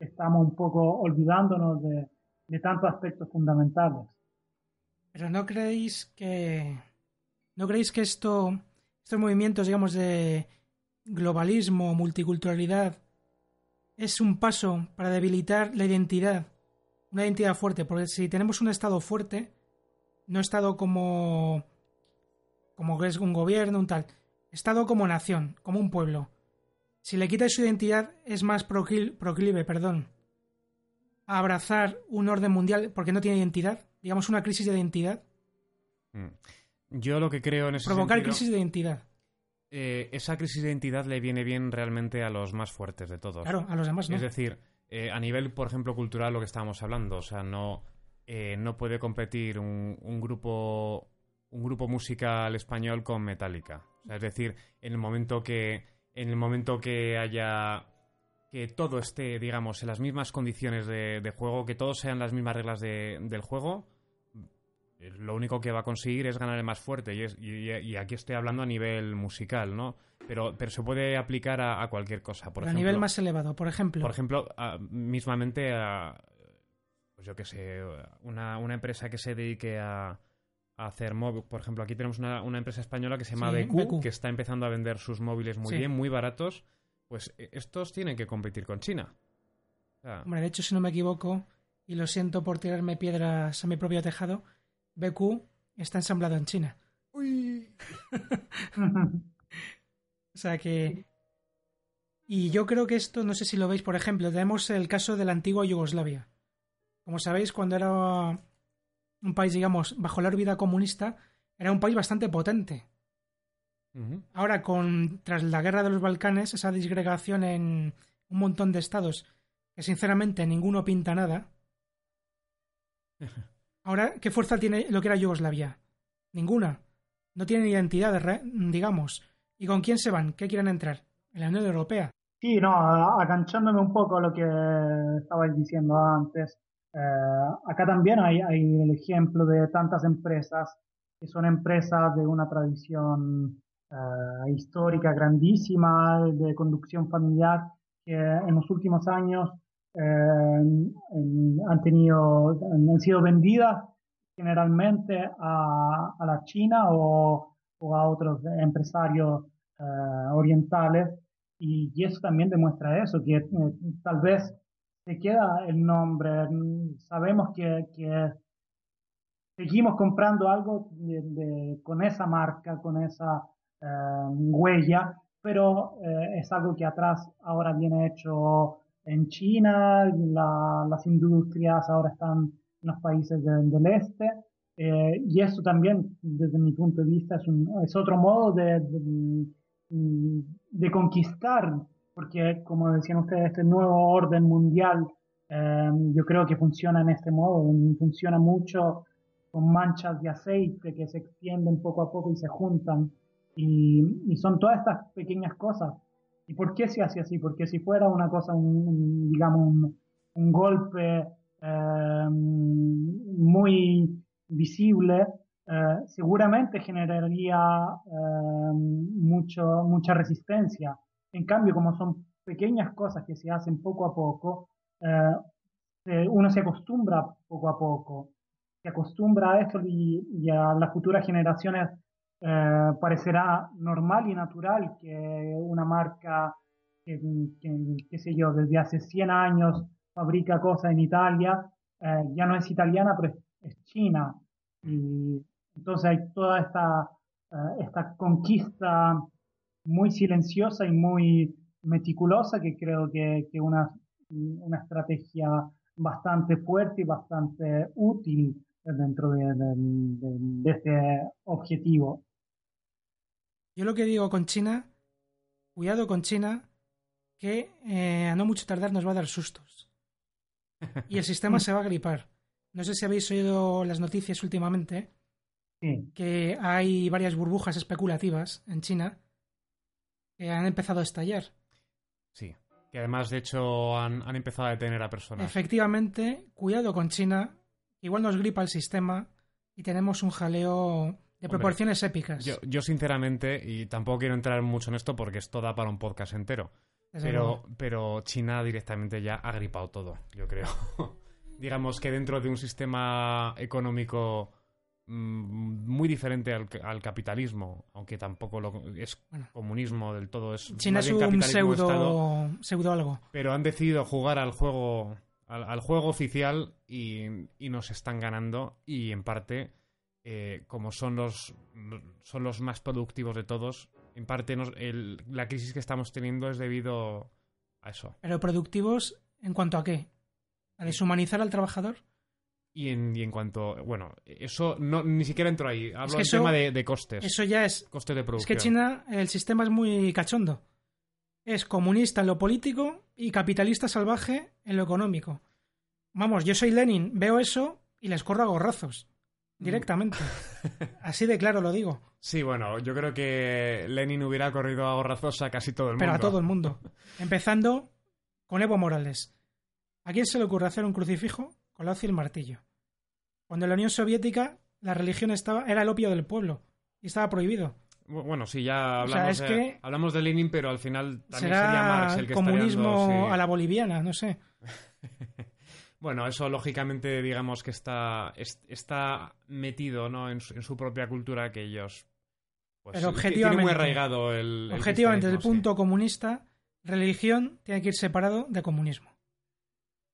estamos un poco olvidándonos de, de tantos aspectos fundamentales. Pero no creéis que no creéis que esto estos movimientos digamos de globalismo, multiculturalidad es un paso para debilitar la identidad una identidad fuerte, porque si tenemos un Estado fuerte, no Estado como, como que es un gobierno, un tal, Estado como nación, como un pueblo. Si le quitas su identidad, es más proclive, perdón, a abrazar un orden mundial porque no tiene identidad, digamos una crisis de identidad. Mm. Yo lo que creo en ese Provocar crisis de identidad. Eh, esa crisis de identidad le viene bien realmente a los más fuertes de todos. Claro, a los demás no. Es decir, eh, a nivel, por ejemplo, cultural, lo que estábamos hablando, o sea, no, eh, no puede competir un, un, grupo un grupo musical español con Metallica. O sea, es decir, en el momento que en el momento que haya que todo esté, digamos, en las mismas condiciones de, de juego, que todos sean las mismas reglas de, del juego, lo único que va a conseguir es ganar el más fuerte. Y, es, y, aquí estoy hablando a nivel musical, ¿no? Pero, pero se puede aplicar a, cualquier cosa. Por a nivel más elevado, por ejemplo. Por ejemplo, mismamente a. Pues yo qué sé, una, una, empresa que se dedique a, hacer móviles. Por ejemplo, aquí tenemos una, una, empresa española que se llama BQ, que está empezando a vender sus móviles muy bien, muy baratos. Pues e, estos tienen que competir con China. Hombre, de hecho, si no me equivoco, y lo siento por tirarme piedras a mi propio tejado, BQ está ensamblado en China. Uy. [LAUGHS] o sea que... Y yo creo que esto, no sé si lo veis, por ejemplo, tenemos el caso de la antigua Yugoslavia. Como sabéis, cuando era un país, digamos, bajo la órbita comunista, era un país bastante potente. Ahora, con, tras la guerra de los Balcanes, esa disgregación en un montón de estados, que sinceramente ninguno pinta nada, [LAUGHS] Ahora, ¿qué fuerza tiene lo que era Yugoslavia? Ninguna. No tienen identidad, digamos. ¿Y con quién se van? ¿Qué quieren entrar? En la Unión Europea. Sí, no, aganchándome un poco a lo que estabais diciendo antes, eh, acá también hay, hay, el ejemplo de tantas empresas que son empresas de una tradición eh, histórica grandísima de conducción familiar que en los últimos años han tenido, han sido vendidas generalmente a, a la China o, o, a otros empresarios eh, orientales. Y, y, eso también demuestra eso, que eh, tal vez se queda el nombre, sabemos que, que seguimos comprando algo de, de, con esa marca, con esa eh, huella, pero eh, es algo que atrás ahora viene hecho en China, la, las industrias ahora están en los países de, del este, eh, y eso también, desde mi punto de vista, es, un, es otro modo de, de, de, conquistar, porque como decían ustedes, este nuevo orden mundial, eh, yo creo que funciona en este modo, funciona mucho con manchas de aceite que se extienden poco a poco y se juntan. Y, y, son todas estas pequeñas cosas. ¿Y por qué se hace así? Porque si fuera una cosa, un, un digamos, un, un golpe eh, muy visible, eh, seguramente generaría eh, mucho, mucha resistencia. En cambio, como son pequeñas cosas que se hacen poco a poco, eh, uno se acostumbra poco a poco, se acostumbra a esto y, y a las futuras generaciones eh, parecerá normal y natural que una marca que, que, sé yo, desde hace 100 años fabrica cosas en Italia, eh, ya no es italiana, pero es, es, China. Y entonces hay toda esta, uh, esta conquista muy silenciosa y muy meticulosa que creo que, que una, una estrategia bastante fuerte y bastante útil dentro de, de, de, de este objetivo. Yo lo que digo con China, cuidado con China, que eh, a no mucho tardar nos va a dar sustos. [LAUGHS] Y el sistema se va a gripar. No sé si habéis oído las noticias últimamente, sí. que hay varias burbujas especulativas en China que han empezado a estallar. Sí, que además de hecho han, han empezado a detener a personas. Efectivamente, cuidado con China, igual nos gripa el sistema y tenemos un jaleo de proporciones Hombre, épicas. Yo, yo, sinceramente, y tampoco quiero entrar mucho en esto porque esto da para un podcast entero, pero, pero, China directamente ya ha gripado todo, yo creo. [LAUGHS] Digamos que dentro de un sistema económico mmm, muy diferente al, al, capitalismo, aunque tampoco lo, es bueno, comunismo del todo, es China es un pseudo, pseudo algo. Pero han decidido jugar al juego al, al juego oficial y, y, nos están ganando y en parte eh, como son los son los más productivos de todos en parte nos, el, la crisis que estamos teniendo es debido a eso. Pero productivos en cuanto a qué a deshumanizar al trabajador y en, y en cuanto bueno eso no ni siquiera entro ahí. Hablo es que del eso, tema de, de, costes. eso ya es costes de producción es que China el sistema es muy cachondo. Es comunista en lo político y capitalista salvaje en lo económico. Vamos, yo soy Lenin, veo eso y les corro a gorrazos. Directamente. [LAUGHS] Así de claro lo digo. Sí, bueno, yo creo que Lenin hubiera corrido a gorrazos a casi todo el mundo. Pero a todo el mundo. Empezando con Evo Morales. ¿A quién se le ocurre hacer un crucifijo con la hoz y el martillo? Cuando en la Unión Soviética la religión estaba, era el opio del pueblo y estaba prohibido. Bueno, sí, ya hablamos, o sea, es de, que hablamos de Lenin, pero al final también será sería Marx el que comunismo estaría sí. a la boliviana, no sé. [LAUGHS] bueno, eso lógicamente digamos que está, está metido ¿no? en, su, en su propia cultura que ellos... Pues, pero objetivamente, tiene muy arraigado el, el objetivamente desde el punto sí. comunista, religión tiene que ir separado de comunismo.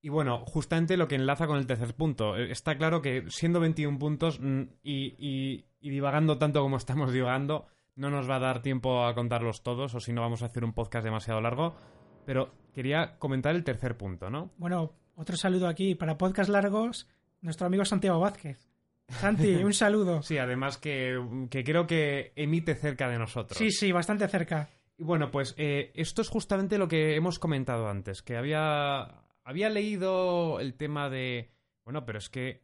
Y bueno, justamente lo que enlaza con el tercer punto. Eh, Está claro que siendo 21 puntos mm, y, y, y divagando tanto como [LAUGHS] estamos divagando, no nos va a dar tiempo a contarlos todos, o si no vamos a hacer un podcast demasiado largo. Pero quería comentar el tercer punto, ¿no? Bueno, otro saludo aquí para podcast largos, nuestro amigo Santiago Vázquez. Santi, [LAUGHS] un saludo. sí, además que, que, creo que emite cerca de nosotros. Sí, sí, bastante cerca. Y bueno, pues eh, esto es justamente lo que hemos comentado antes, que había, había leído el tema de... Bueno, pero es que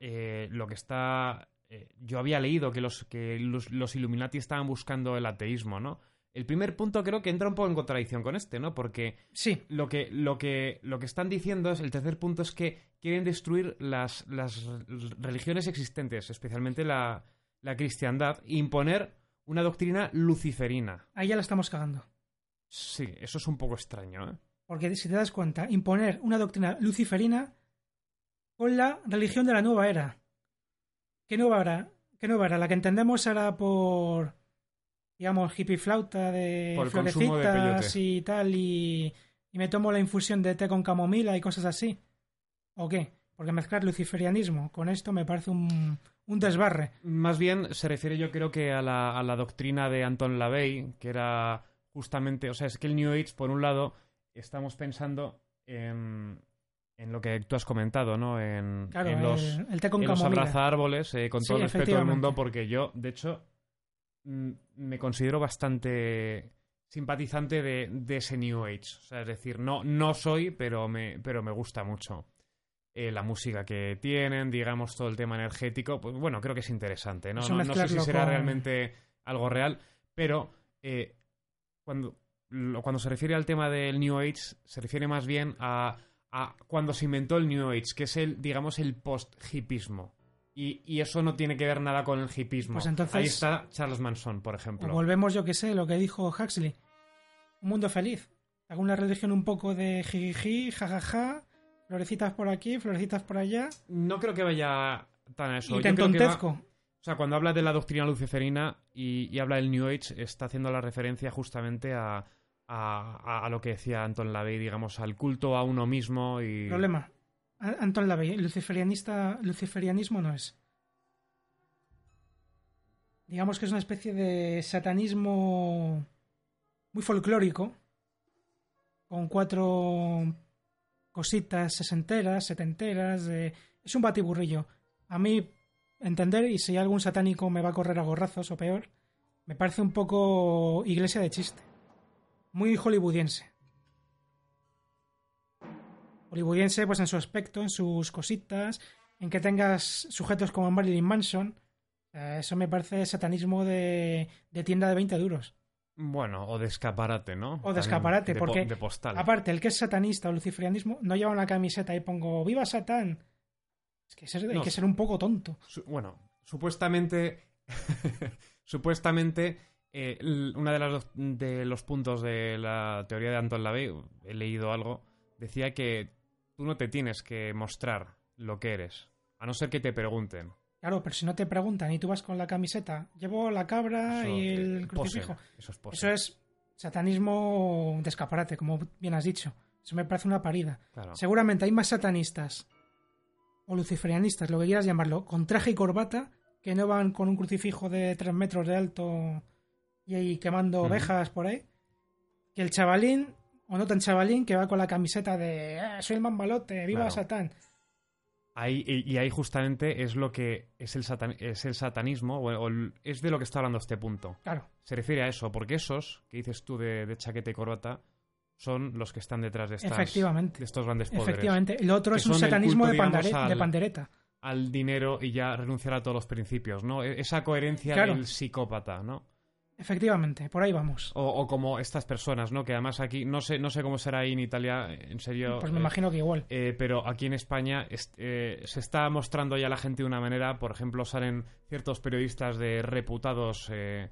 eh, lo que está eh, yo había leído que, los, que los, los, Illuminati estaban buscando el ateísmo, ¿no? El primer punto creo que entra un poco en contradicción con este, ¿no? Porque sí. lo, que, lo, que, lo que están diciendo es, el tercer punto es que quieren destruir las, las religiones existentes, especialmente la, la cristiandad e imponer una doctrina luciferina. Ahí ya la estamos cagando. Sí, eso es un poco extraño, ¿eh? Porque si te das cuenta, imponer una doctrina luciferina con la religión de la nueva era. ¿Qué nueva era? ¿Qué nueva era? La que entendemos era por, digamos, hippie flauta de Por florecitas y tal, y, y me tomo la infusión de té con camomila y cosas así. ¿O qué? Porque mezclar luciferianismo con esto me parece un, un desbarre. Más bien se refiere yo creo que a la, a la doctrina de Anton LaVey, que era justamente, o sea, es que el New Age, por un lado, estamos pensando en, en lo que tú has comentado, ¿no? En, Claro, en los, el, el té con en los abrazárboles, eh, con Sí, todo el respeto del mundo, porque yo, de hecho, me considero bastante simpatizante de, de ese New Age. O sea, es decir, no, no soy, pero me, pero me gusta mucho. Eh, la música que tienen, digamos, todo el tema energético, pues bueno, creo que es interesante, ¿no? No, no sé si será con- realmente algo real, pero eh, cuando, lo- cuando se refiere al tema del New Age, se refiere más bien a, a cuando se inventó el New Age, que es el, digamos, el post-hipismo. Y, y eso no tiene que ver nada con el hipismo. Pues entonces- Ahí está Charles Manson, por ejemplo. volvemos, yo que sé, lo que dijo Huxley. Un mundo feliz. Hago una religión un poco de jijiji, jajaja, florecitas por aquí, florecitas por allá, No creo que vaya tan a eso. y te entontezco. O sea, cuando habla de la doctrina luciferina y, y habla del New Age, está haciendo la referencia justamente a- a lo que decía Anton LaVey, digamos, al culto a uno mismo y... Problema. A- Anton Lavey, luciferianista, luciferianismo no es. Digamos que es una especie de satanismo muy folclórico, con cuatro cositas sesenteras, setenteras. Es un batiburrillo. A mí, entender, y si algún satánico me va a correr a gorrazos o peor, me parece un poco iglesia de chiste. Muy hollywoodiense. Hollywoodiense, pues en su aspecto, en sus cositas, en que tengas sujetos como Marilyn Manson. Eh, Eso me parece satanismo de, de tienda de 20 duros. Bueno, o de escaparate, ¿no? O de escaparate, de porque De postal. Aparte, el que es satanista o luciferianismo no lleva una camiseta y pongo ¡Viva Satán! Es que ser- hay que ser un poco tonto. Su- bueno, supuestamente... [LAUGHS] supuestamente... eh, uno de, las de los puntos de la teoría de Anton LaVey, he leído algo, decía que tú no te tienes que mostrar lo que eres, a no ser que te pregunten. Claro, pero si no te preguntan y tú vas con la camiseta, llevo la cabra Eso, y el crucifijo. pose, Eso es pose. Eso es satanismo de escaparate, como bien has dicho. Eso me parece una parida. Claro. Seguramente hay más satanistas o luciferianistas, lo que quieras llamarlo, con traje y corbata, que no van con un crucifijo de tres metros de alto y ahí quemando ovejas por ahí, que el chavalín, o no tan chavalín, que va con la camiseta de "Ah, soy el mambalote, viva Claro. Satán. Ahí, y, ahí justamente es lo que es el, satan- es el satanismo, o, o el- es de lo que está hablando este punto. Claro, Se refiere a eso, porque esos que dices tú de, de chaqueta y corbata son los que están detrás de, estas, efectivamente. de estos grandes poderes. Efectivamente. El otro es un satanismo culto, de, digamos, de al- pandereta. Al dinero y ya renunciar a todos los principios, ¿no? E- Esa coherencia Claro. del psicópata, ¿no? Efectivamente, por ahí vamos. O, o como estas personas, ¿no? Que además aquí, no sé, no sé cómo será ahí en Italia, en serio. Pues me eh, imagino que igual. Eh, pero aquí en España est- eh, se está mostrando ya la gente de una manera, por ejemplo, salen ciertos periodistas de reputados eh,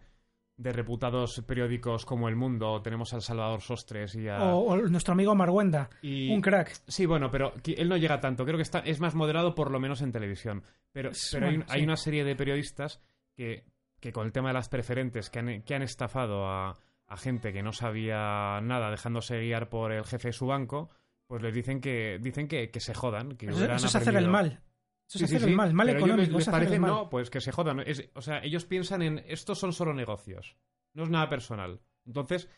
de reputados periódicos como El Mundo, tenemos al Salvador Sostres y a... O, o nuestro amigo Marguenda, y- un crack. Sí, bueno, pero él no llega tanto, creo que está, es más moderado por lo menos en televisión. Pero, pero hay, bueno, hay sí. una serie de periodistas que, que con el tema de las preferentes, que han, que han estafado a, a gente que no sabía nada dejándose guiar por el jefe de su banco, pues les dicen que dicen que, que se jodan. Que Eso, eso es hacer el mal. Eso Sí, es hacer sí, el mal. Mal pero económico. les, parece, mal. no, pues que se jodan. Es- o sea, ellos piensan en estos son solo negocios, no es nada personal. Entonces,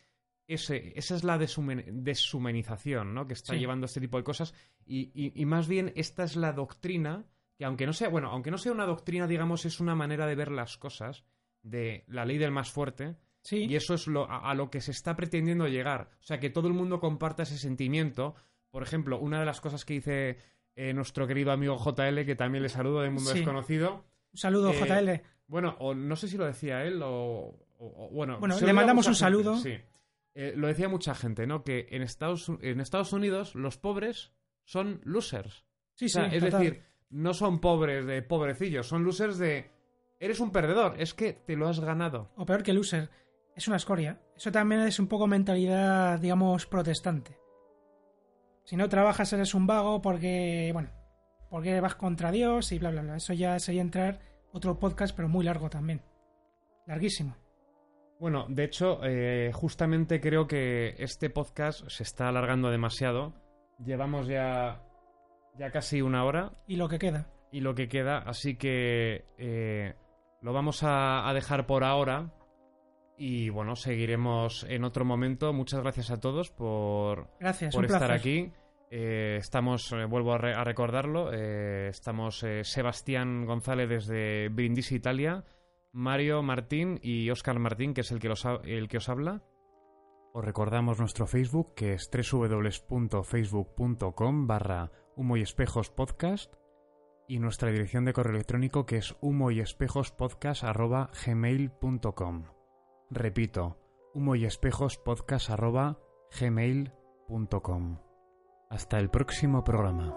ese, esa es la deshumen- deshumanización ¿no? que está llevando este tipo de cosas. Y, y- y más bien, esta es la doctrina, que aunque no sea, bueno, aunque no sea una doctrina, digamos, es una manera de ver las cosas, de la ley del más fuerte. Sí. Y eso es lo, a, a lo que se está pretendiendo llegar. O sea, que todo el mundo comparta ese sentimiento. Por ejemplo, una de las cosas que dice eh, nuestro querido amigo JL, que también le saludo de Mundo Sí. Desconocido. Un saludo, Eh, JL. Bueno, o no sé si lo decía él o... o- o- bueno, Bueno, le mandamos un gente, saludo. Sí. Eh, lo decía mucha gente, ¿no? Que en Estados, en Estados Unidos los pobres son losers. Sí, O sea, sí, es total. decir, no son pobres de pobrecillos, son losers de Eres un perdedor, es que te lo has ganado. O peor que loser, es una escoria. Eso también es un poco mentalidad, digamos, protestante. Si no trabajas eres un vago porque, bueno, porque vas contra Dios y bla, bla, bla. Eso ya sería entrar otro podcast, pero muy largo también. Larguísimo. Bueno, de hecho, eh, justamente creo que este podcast se está alargando demasiado. Llevamos ya, ya casi una hora. Y lo que queda. Y lo que queda, así que eh, lo vamos a, a dejar por ahora. Y bueno, seguiremos en otro momento. Muchas gracias a todos por, Gracias, por estar placer. aquí. Eh, estamos, eh, vuelvo a, re- a recordarlo, eh, estamos eh, Sebastián González desde Brindisi, Italia, Mario Martín y Óscar Martín, que es el que, los el que os habla. Os recordamos nuestro Facebook, que es www.facebook.com barra humo y espejos podcast y nuestra dirección de correo electrónico, que es humo y espejos podcast arroba gmail.com. Repito, humo y espejos podcast arroba gmail.com. Hasta el próximo programa.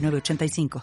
906985.